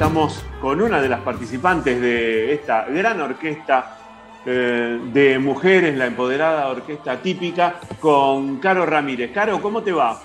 estamos con una de las participantes de esta gran orquesta eh, de mujeres, la empoderada orquesta típica, con Caro Ramírez. Caro, ¿cómo te va?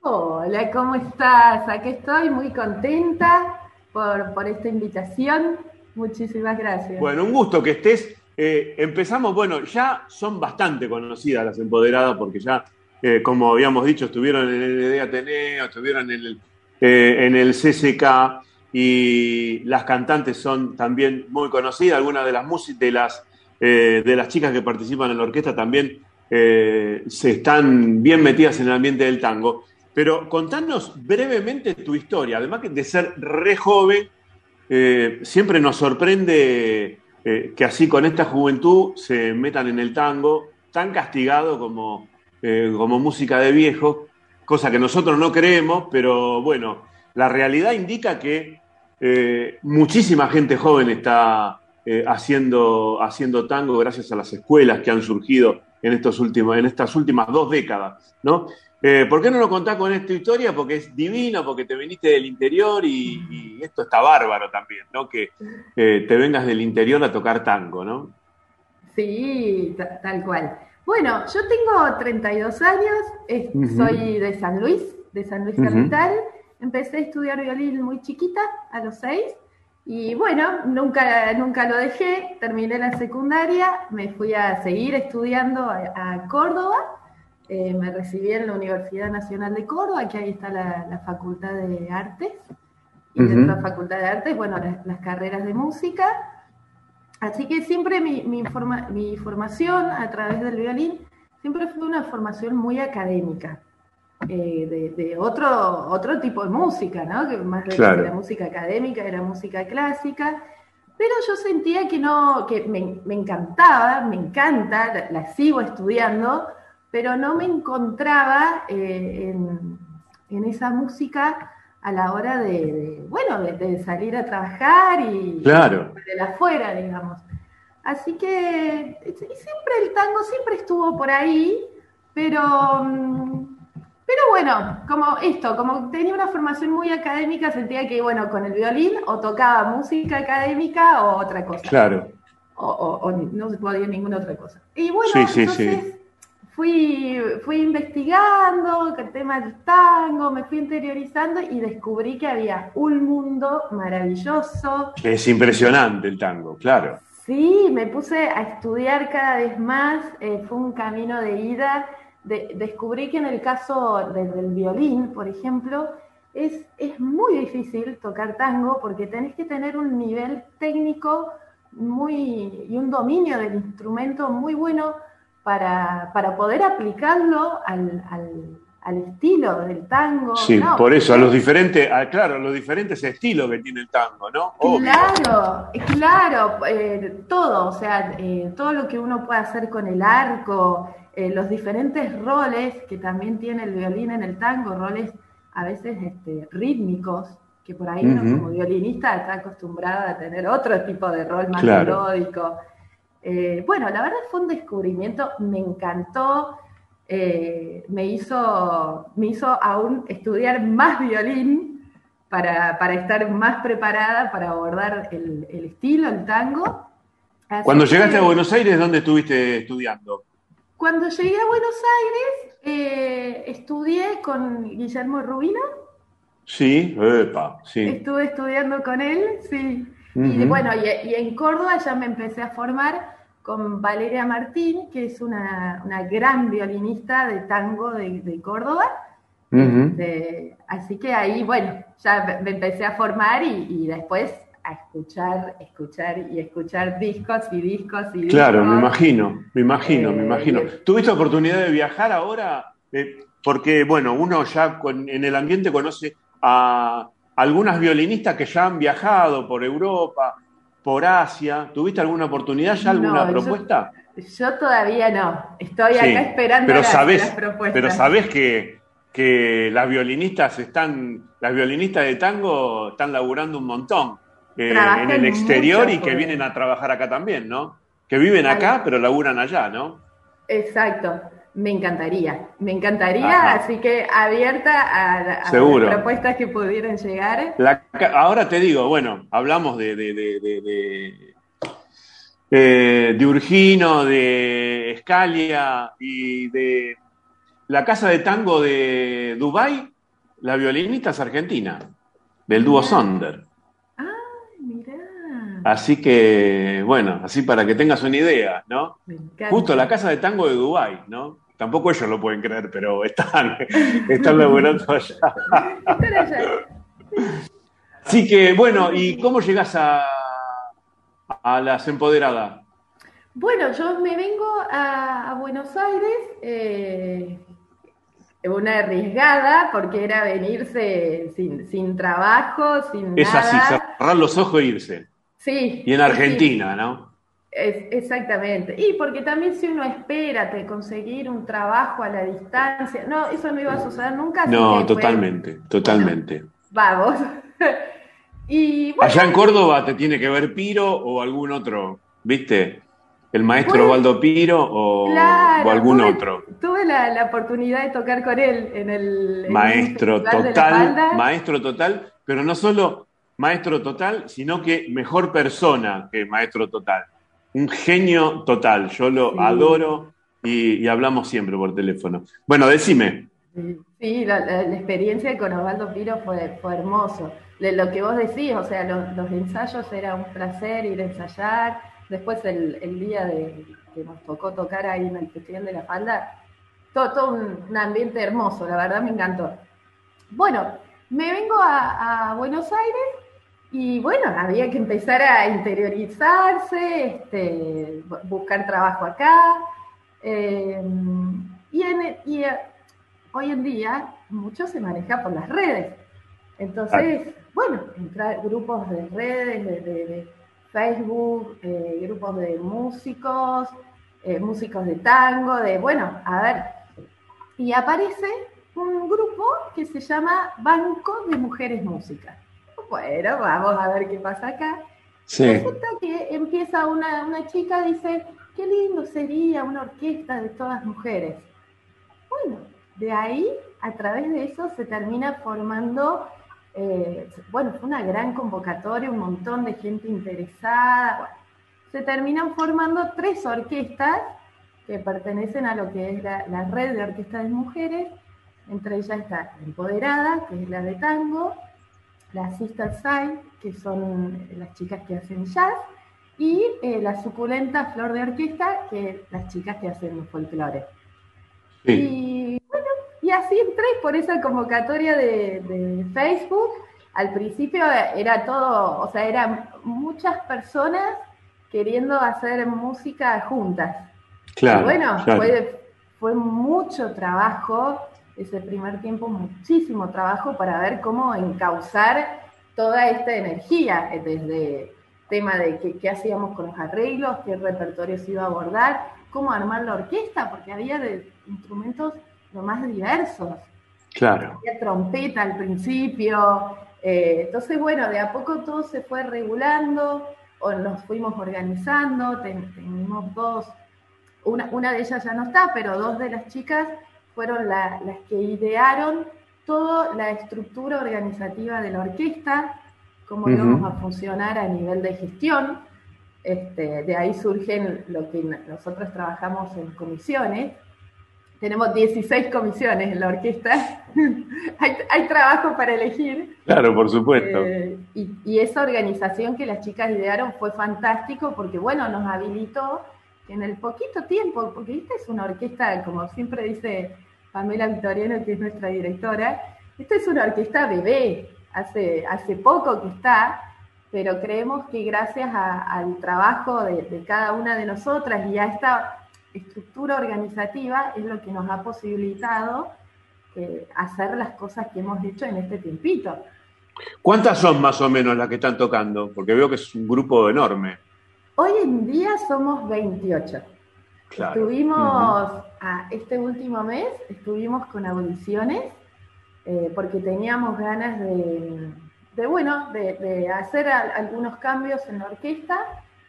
Hola, ¿cómo estás? Aquí estoy muy contenta por, esta invitación. Muchísimas gracias. Bueno, un gusto que estés. Eh, empezamos, bueno, ya son bastante conocidas las empoderadas porque ya, eh, como habíamos dicho, estuvieron en el de Ateneo, estuvieron en el, en el CCK, y las cantantes son también muy conocidas, algunas de las, de las, eh, de las chicas que participan en la orquesta también eh, se están bien metidas en el ambiente del tango. Pero contanos brevemente tu historia, además de ser re joven, eh, siempre nos sorprende que así con esta juventud se metan en el tango, tan castigado como, como música de viejo, cosa que nosotros no creemos, pero bueno, la realidad indica que eh, muchísima gente joven está eh, haciendo, haciendo tango gracias a las escuelas que han surgido en, estos últimos, en estas últimas dos décadas, ¿no? Eh, ¿Por qué no lo contás con esta historia? Porque es divino, porque te viniste del interior y, esto está bárbaro también, ¿no? Que te vengas del interior a tocar tango, ¿no? Sí, tal cual. Bueno, yo tengo 32 años, soy de San Luis, de San Luis Capital. Empecé a estudiar violín muy chiquita, a los seis, y bueno, nunca, nunca lo dejé, terminé la secundaria, me fui a seguir estudiando a, Córdoba, eh, me recibí en la Universidad Nacional de Córdoba, que ahí está la, Facultad de Artes, y dentro de la Facultad de Artes, bueno, las, carreras de música, así que siempre mi, mi, mi formación a través del violín siempre fue una formación muy académica. Eh, de, otro, otro tipo de música, ¿no? Que más de la música académica era música clásica. Pero yo sentía que no, que me, encantaba, me encanta, la, sigo estudiando, pero no me encontraba eh, en, esa música a la hora de, bueno, de, salir a trabajar y claro. de la afuera, digamos. Así que siempre el tango siempre estuvo por ahí, pero mm, pero bueno, como esto, como tenía una formación muy académica, sentía que, bueno, con el violín o tocaba música académica o otra cosa. Claro. O, no se podía ninguna otra cosa. Y bueno, entonces Fui, fui investigando el tema del tango, me fui interiorizando y descubrí que había un mundo maravilloso. Es impresionante el tango, claro. Sí, me puse a estudiar cada vez más, eh, fue un camino de ida descubrí que en el caso del violín, por ejemplo, es, es muy difícil tocar tango porque tenés que tener un nivel técnico muy, y un dominio del instrumento muy bueno para, poder aplicarlo al, estilo del tango. Sí, por eso, a los diferentes, claro, a los diferentes estilos que tiene el tango, ¿no? Claro, claro, eh, todo, o sea, eh, todo lo que uno puede hacer con el arco, eh, los diferentes roles que también tiene el violín en el tango, roles a veces este, rítmicos, que por ahí uno como violinista está acostumbrado a tener otro tipo de rol más melódico. Eh, bueno, la verdad fue un descubrimiento, me encantó, eh, me, hizo, me hizo aún estudiar más violín para, estar más preparada para abordar el, estilo, el tango. Cuando llegaste a Buenos Aires, ¿dónde estuviste estudiando? Cuando llegué a Buenos Aires, eh, estudié con Guillermo Rubino. Sí, epa, sí. Estuve estudiando con él, sí. Y bueno, y, en Córdoba ya me empecé a formar con Valeria Martín, que es una, gran violinista de tango de, Córdoba. así que ahí, bueno, ya me empecé a formar y, y después a escuchar, escuchar y escuchar discos y discos y discos. Claro, me imagino, me imagino, me eh, imagino. ¿Tuviste oportunidad de viajar ahora? Eh, porque, bueno, uno ya en el ambiente conoce a algunas violinistas que ya han viajado por Europa, por Asia. ¿Tuviste alguna oportunidad ya, alguna propuesta? Yo, todavía no. Estoy acá esperando pero las, propuestas. Pero sabes que, que las violinistas están, las violinistas de tango están laburando un montón eh, en el exterior y que vienen a trabajar acá también, ¿no? Que viven acá, pero laburan allá, ¿no? Exacto. Me encantaría, me encantaría, así que abierta a, las propuestas que pudieran llegar. ahora te digo, bueno, hablamos de, de, de, de, Urgino, de Escalia y de la casa de tango de Dubai, la violinista es argentina, del dúo Sonder. Así que, bueno, así para que tengas una idea, ¿no? Justo la casa de tango de Dubai, ¿no? Tampoco ellos lo pueden creer, pero están, están laburando allá. Así que, bueno, ¿y cómo llegas a, a las empoderadas? Bueno, yo me vengo a, Buenos Aires, eh, una arriesgada, porque era venirse sin, trabajo, sin es así, cerrar los ojos e irse. Sí. Y en Argentina, ¿no? exactamente. Y porque también si uno espera de conseguir un trabajo a la distancia, no, eso no iba a suceder nunca. No, totalmente, totalmente. vamos. y, Allá en Córdoba te tiene que ver Piro o algún otro, ¿viste? El maestro Waldo Piro o, algún otro. Tuve la, oportunidad de tocar con él en el... maestro total, maestro total, pero no solo maestro total, sino que mejor persona que maestro total un genio total. Yo lo adoro y, hablamos siempre por teléfono. Bueno, decime. Sí, la, experiencia con Osvaldo Piro fue, fue hermoso. lo que vos decís, o sea, los, ensayos era un placer ir a ensayar. Después el, día de, que nos tocó tocar ahí en el Festival de la Falda, todo, un, ambiente hermoso, la verdad me encantó. Bueno, me vengo a Buenos Aires y bueno, había que empezar a interiorizarse, este, buscar trabajo acá. Eh, y, eh, hoy en día mucho se maneja por las redes. Entonces, bueno, entrar grupos de redes, de, Facebook, eh, grupos de músicos, músicos de tango, de, bueno, a ver. Y aparece un grupo que se llama Banco de Mujeres Músicas bueno, vamos a ver qué pasa acá. Resulta que empieza una, una chica, dice, qué lindo sería una orquesta de todas mujeres. Bueno, de ahí, a través de eso, se termina formando, eh, bueno, fue una gran convocatoria, un montón de gente interesada. se terminan formando tres orquestas que pertenecen a lo que es la, la red de orquestas de mujeres. Entre ellas está Empoderada, que es la de tango, las Sister Side, que son las chicas que hacen jazz, y eh, la suculenta Flor de Orquesta, que las chicas que hacen folclore. Y bueno, y así entré por esa convocatoria de, Facebook. Al principio era todo, o sea, eran muchas personas queriendo hacer música juntas. Claro. Y bueno, Fue, fue mucho trabajo ese primer tiempo muchísimo trabajo para ver cómo encauzar toda esta energía, eh, desde tema de qué, hacíamos con los arreglos, qué repertorio se iba a abordar, cómo armar la orquesta, porque había de instrumentos lo más diversos. Claro. Había trompeta al principio. Eh, entonces, bueno, de a poco todo se fue regulando, o nos fuimos organizando, tenemos dos, una, una de ellas ya no está, pero dos de las chicas fueron las que idearon toda la estructura organizativa de la orquesta, cómo íbamos a funcionar a nivel de gestión. Este, de ahí surgen lo que nosotros trabajamos en comisiones. Tenemos 16 comisiones en la orquesta. hay, trabajo para elegir. Claro, por supuesto. Eh, y, y, esa organización que las chicas idearon fue fantástico porque, bueno, nos habilitó en el poquito tiempo, porque esta es una orquesta, como siempre dice Pamela Victoriano, que es nuestra directora. Esta es una orquesta bebé, hace, hace poco que está, pero creemos que gracias al trabajo de, cada una de nosotras y a esta estructura organizativa es lo que nos ha posibilitado eh, hacer las cosas que hemos hecho en este tiempito. ¿Cuántas son más o menos las que están tocando? Porque veo que es un grupo enorme. Hoy en día somos 28. Estuvimos, este último mes, estuvimos con audiciones, eh, porque teníamos ganas de, bueno, de, hacer algunos cambios en la orquesta,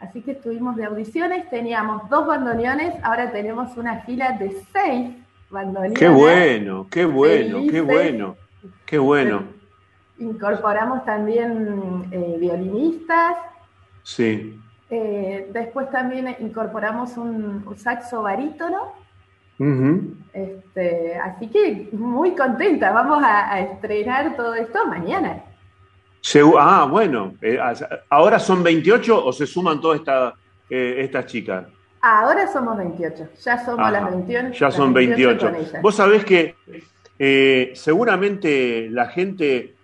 así que estuvimos de audiciones, teníamos dos bandoneones, ahora tenemos una fila de seis bandoneonas. Qué bueno, qué bueno, qué bueno, qué bueno. Incorporamos también eh, violinistas. Sí. Eh, después también incorporamos un, saxo barítono. este, así que muy contenta, vamos a, estrenar todo esto mañana. ah, bueno, eh, ¿ahora son 28 o se suman todas esta, estas chicas? Ahora somos 28, ya somos las 21. Ya son 28. Vos sabés que seguramente la gente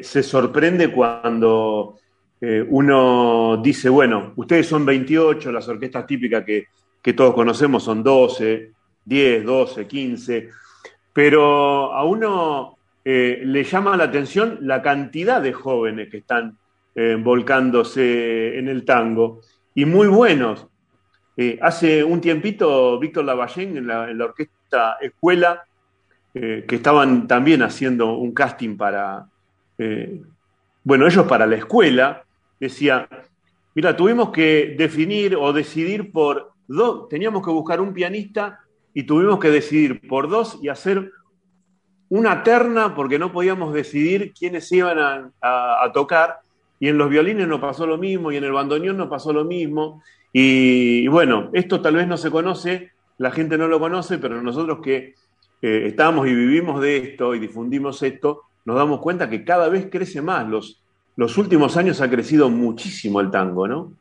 se sorprende cuando eh, uno dice, bueno, ustedes son 28, las orquestas típicas que, todos conocemos son 12, 10, 12, 15, pero a uno eh, le llama la atención la cantidad de jóvenes que están eh, volcándose en el tango y muy buenos. hace un tiempito, Víctor Lavallén en la, en la orquesta Escuela, que estaban también haciendo un casting para, bueno, ellos para la escuela, decía, mira, tuvimos que definir o decidir por dos, teníamos que buscar un pianista y tuvimos que decidir por dos y hacer una terna porque no podíamos decidir quiénes iban a, tocar. Y en los violines no pasó lo mismo, y en el bandoneón no pasó lo mismo. Y, bueno, esto tal vez no se conoce, la gente no lo conoce, pero nosotros que eh, estamos y vivimos de esto y difundimos esto, nos damos cuenta que cada vez crece más los, los últimos años ha crecido muchísimo el tango, ¿no?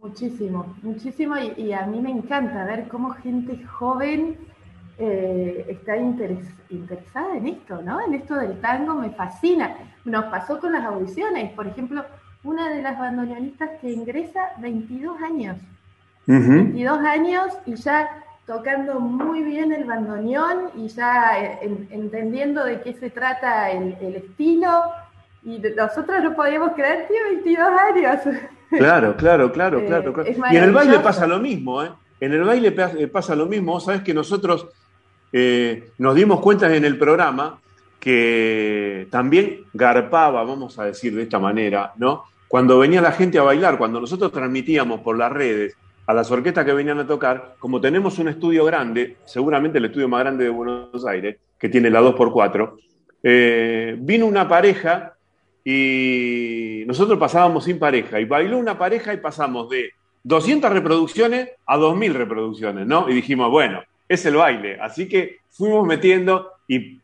Muchísimo, muchísimo, y, a mí me encanta ver cómo gente joven eh, está interesada en esto, ¿no? En esto del tango me fascina. Nos pasó con las audiciones, por ejemplo, una de las bandoneonistas que ingresa 22 años. 22 años y ya tocando muy bien el bandoneón y ya eh, entendiendo de qué se trata el, el estilo, y nosotros no podíamos creer, tío, 22 años. Claro, claro, claro, eh, claro. y en el baile pasa lo mismo, ¿eh? En el baile eh, pasa lo mismo. Sabes que nosotros eh, nos dimos cuenta en el programa que también garpaba, vamos a decir de esta manera, ¿no? Cuando venía la gente a bailar, cuando nosotros transmitíamos por las redes a las orquestas que venían a tocar, como tenemos un estudio grande, seguramente el estudio más grande de Buenos Aires, que tiene la 2x4, vino una pareja y nosotros pasábamos sin pareja y bailó una pareja y pasamos de 200 reproducciones a 2000 reproducciones, ¿no? Y dijimos, bueno, es el baile, así que fuimos metiendo y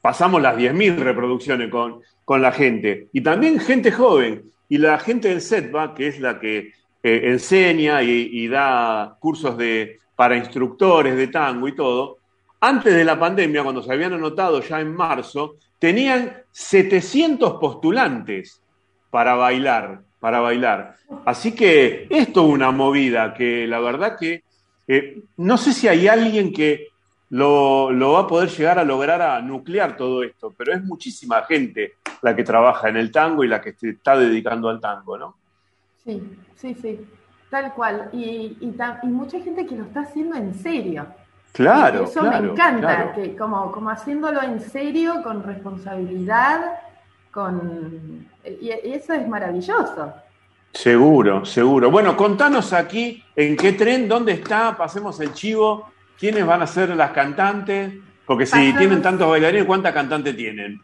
pasamos las 10.000 reproducciones con, con la gente. Y también gente joven. Y la gente del SETBA, que es la que eh, enseña y, da cursos de, para instructores de tango y todo, antes de la pandemia, cuando se habían anotado ya en marzo, tenían 700 postulantes para bailar, para bailar. Así que esto es una movida que la verdad que eh, no sé si hay alguien que lo, va a poder llegar a lograr a nuclear todo esto, pero es muchísima gente la que trabaja en el tango y la que se está dedicando al tango, ¿no? Sí, sí, sí, tal cual. Y, y mucha gente que lo está haciendo en serio. Claro. Eso me encanta, que como, como haciéndolo en serio, con responsabilidad, con y, eso es maravilloso. Seguro, seguro. Bueno, contanos aquí en qué tren, dónde está, pasemos el chivo, quiénes van a ser las cantantes, porque si tienen tantos bailarines, ¿cuántas cantantes tienen?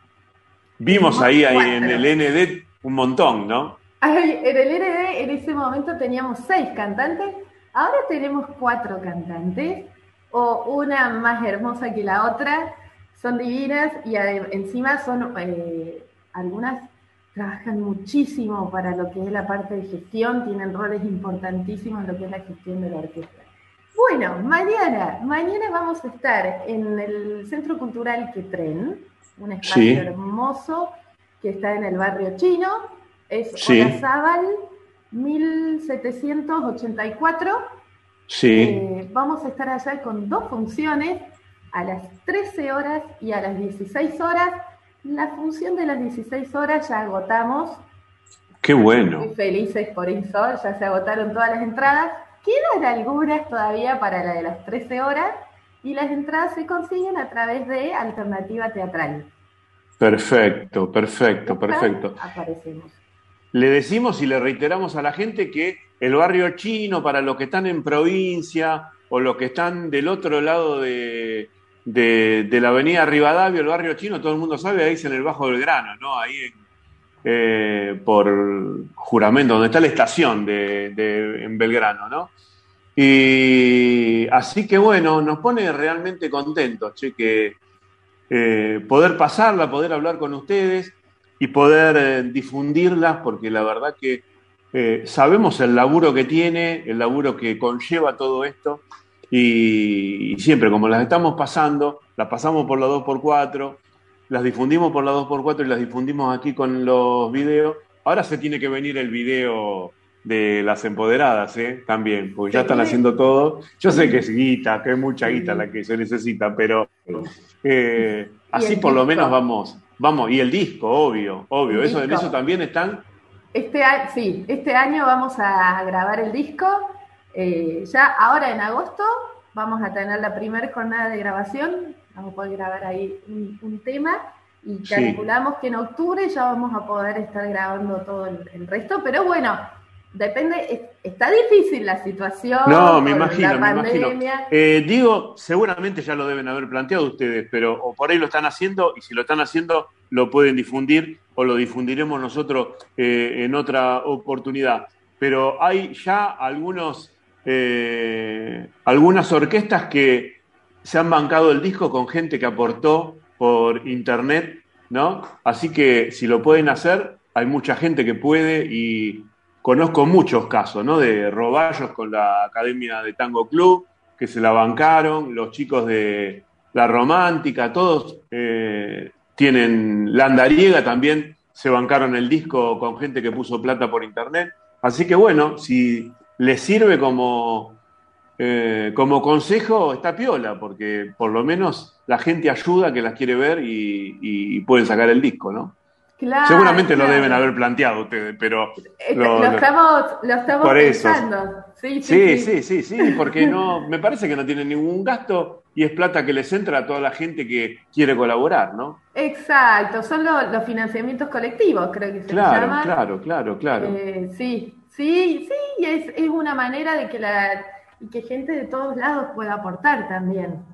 Vimos ahí, ahí en el ND un montón, ¿no? en el ND en ese momento teníamos seis cantantes, ahora tenemos cuatro cantantes o una más hermosa que la otra, son divinas y encima son, eh, algunas trabajan muchísimo para lo que es la parte de gestión, tienen roles importantísimos en lo que es la gestión de la orquesta. Bueno, mañana, mañana vamos a estar en el Centro Cultural Quetren, un espacio hermoso que está en el barrio chino, es sí. 1784 Sí. Eh, vamos a estar allá con dos funciones, a las 13 horas y a las 16 horas. La función de las 16 horas ya agotamos. Qué bueno. Muy felices por eso, ya se agotaron todas las entradas. Quedan algunas todavía para la de las 13 horas y las entradas se consiguen a través de Alternativa Teatral. Perfecto, perfecto, perfecto. Aparecemos. Le decimos y le reiteramos a la gente que el barrio chino para los que están en provincia o los que están del otro lado de, de, la avenida Rivadavia, el barrio chino, todo el mundo sabe, ahí es en el Bajo del Grano, ¿no? Ahí eh, por juramento, donde está la estación de, en Belgrano, ¿no? Y así que bueno, nos pone realmente contentos, che, que eh, poder pasarla, poder hablar con ustedes y poder eh, difundirlas, porque la verdad que sabemos el laburo que tiene, el laburo que conlleva todo esto, y, siempre, como las estamos pasando, las pasamos por la 2x4, las difundimos por la 2x4 y las difundimos aquí con los videos. Ahora se tiene que venir el video de las empoderadas, ¿eh? También, porque ya están haciendo todo. Yo sé que es guita, que es mucha guita la que se necesita, pero eh, así por lo menos vamos, vamos, y el disco, obvio, obvio, eso, en eso también están. Este, sí, este año vamos a grabar el disco eh, ya ahora en agosto vamos a tener la primera jornada de grabación, vamos a poder grabar ahí un, tema y calculamos que en octubre ya vamos a poder estar grabando todo el, resto, pero bueno, depende, está difícil la situación. No, me imagino, la pandemia. Eh, digo, seguramente ya lo deben haber planteado ustedes, pero o por ahí lo están haciendo y si lo están haciendo lo pueden difundir o lo difundiremos nosotros eh, en otra oportunidad. Pero hay ya algunos eh, algunas orquestas que se han bancado el disco con gente que aportó por internet, ¿no? Así que si lo pueden hacer, hay mucha gente que puede y conozco muchos casos, ¿no? De roballos con la Academia de Tango Club, que se la bancaron, los chicos de La Romántica, todos eh, tienen la andariega también, se bancaron el disco con gente que puso plata por internet. Así que bueno, si le sirve como, eh, como consejo, está piola, porque por lo menos la gente ayuda que las quiere ver y, pueden sacar el disco, ¿no? Seguramente lo deben haber planteado ustedes, pero... Eh, lo, estamos, lo estamos pensando. Sí sí, sí sí sí, porque no, me parece que no tiene ningún gasto y es plata que les entra a toda la gente que quiere colaborar, ¿no? Exacto, son los financiamientos colectivos, creo que se llaman. Claro, claro, claro. Eh, sí, Sí, sí, es, es una manera de que, la, que gente de todos lados pueda aportar también.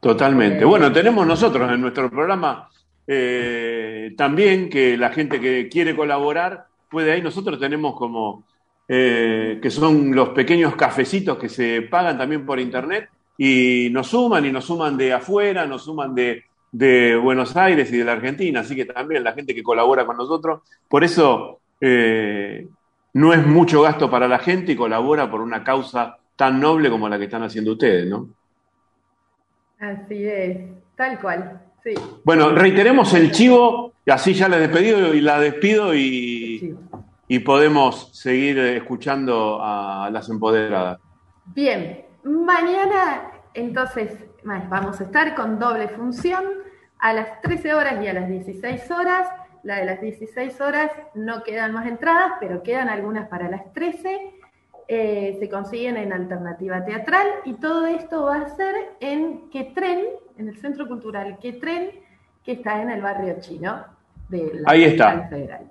Totalmente. Eh, bueno, tenemos nosotros en nuestro programa eh, también que la gente que quiere colaborar puede ahí. Nosotros tenemos como eh, que son los pequeños cafecitos que se pagan también por internet y nos suman y nos suman de afuera, nos suman de, de Buenos Aires y de la Argentina. Así que también la gente que colabora con nosotros. Por eso no es mucho gasto para la gente y colabora por una causa tan noble como la que están haciendo ustedes, ¿no? Así es, tal cual, sí. Bueno, reiteremos el chivo, y así ya la despedido y la despido y, y podemos seguir escuchando a las empoderadas. Bien, mañana entonces vamos a estar con doble función a las 13 horas y a las 16 horas la de las 16 horas no quedan más entradas, pero quedan algunas para las 13. Eh, se consiguen en alternativa teatral y todo esto va a ser en Quetren, en el Centro Cultural Quetren, que está en el barrio chino de la Ahí está. Federal.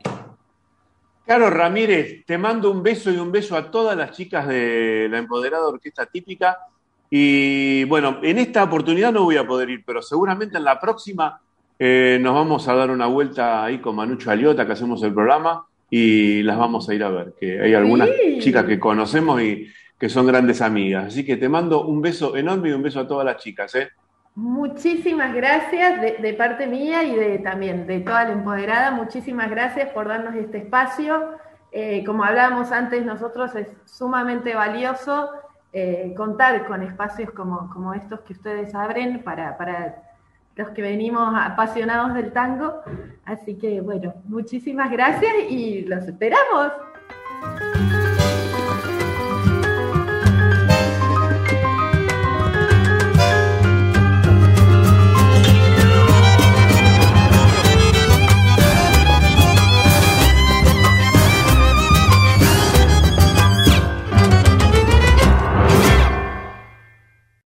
Claro, Ramírez, te mando un beso y un beso a todas las chicas de la Empoderada Orquesta Típica. Y bueno, en esta oportunidad no voy a poder ir, pero seguramente en la próxima eh, nos vamos a dar una vuelta ahí con Manucho Aliota, que hacemos el programa, y las vamos a ir a ver, que hay algunas chicas que conocemos y que son grandes amigas. Así que te mando un beso enorme y un beso a todas las chicas. ¿eh? Muchísimas gracias de, parte mía y de también de toda la empoderada. Muchísimas gracias por darnos este espacio. Eh, como hablábamos antes, nosotros es sumamente valioso eh, contar con espacios como, como estos que ustedes abren para, para los que venimos apasionados del tango. Así que bueno, muchísimas gracias y los esperamos.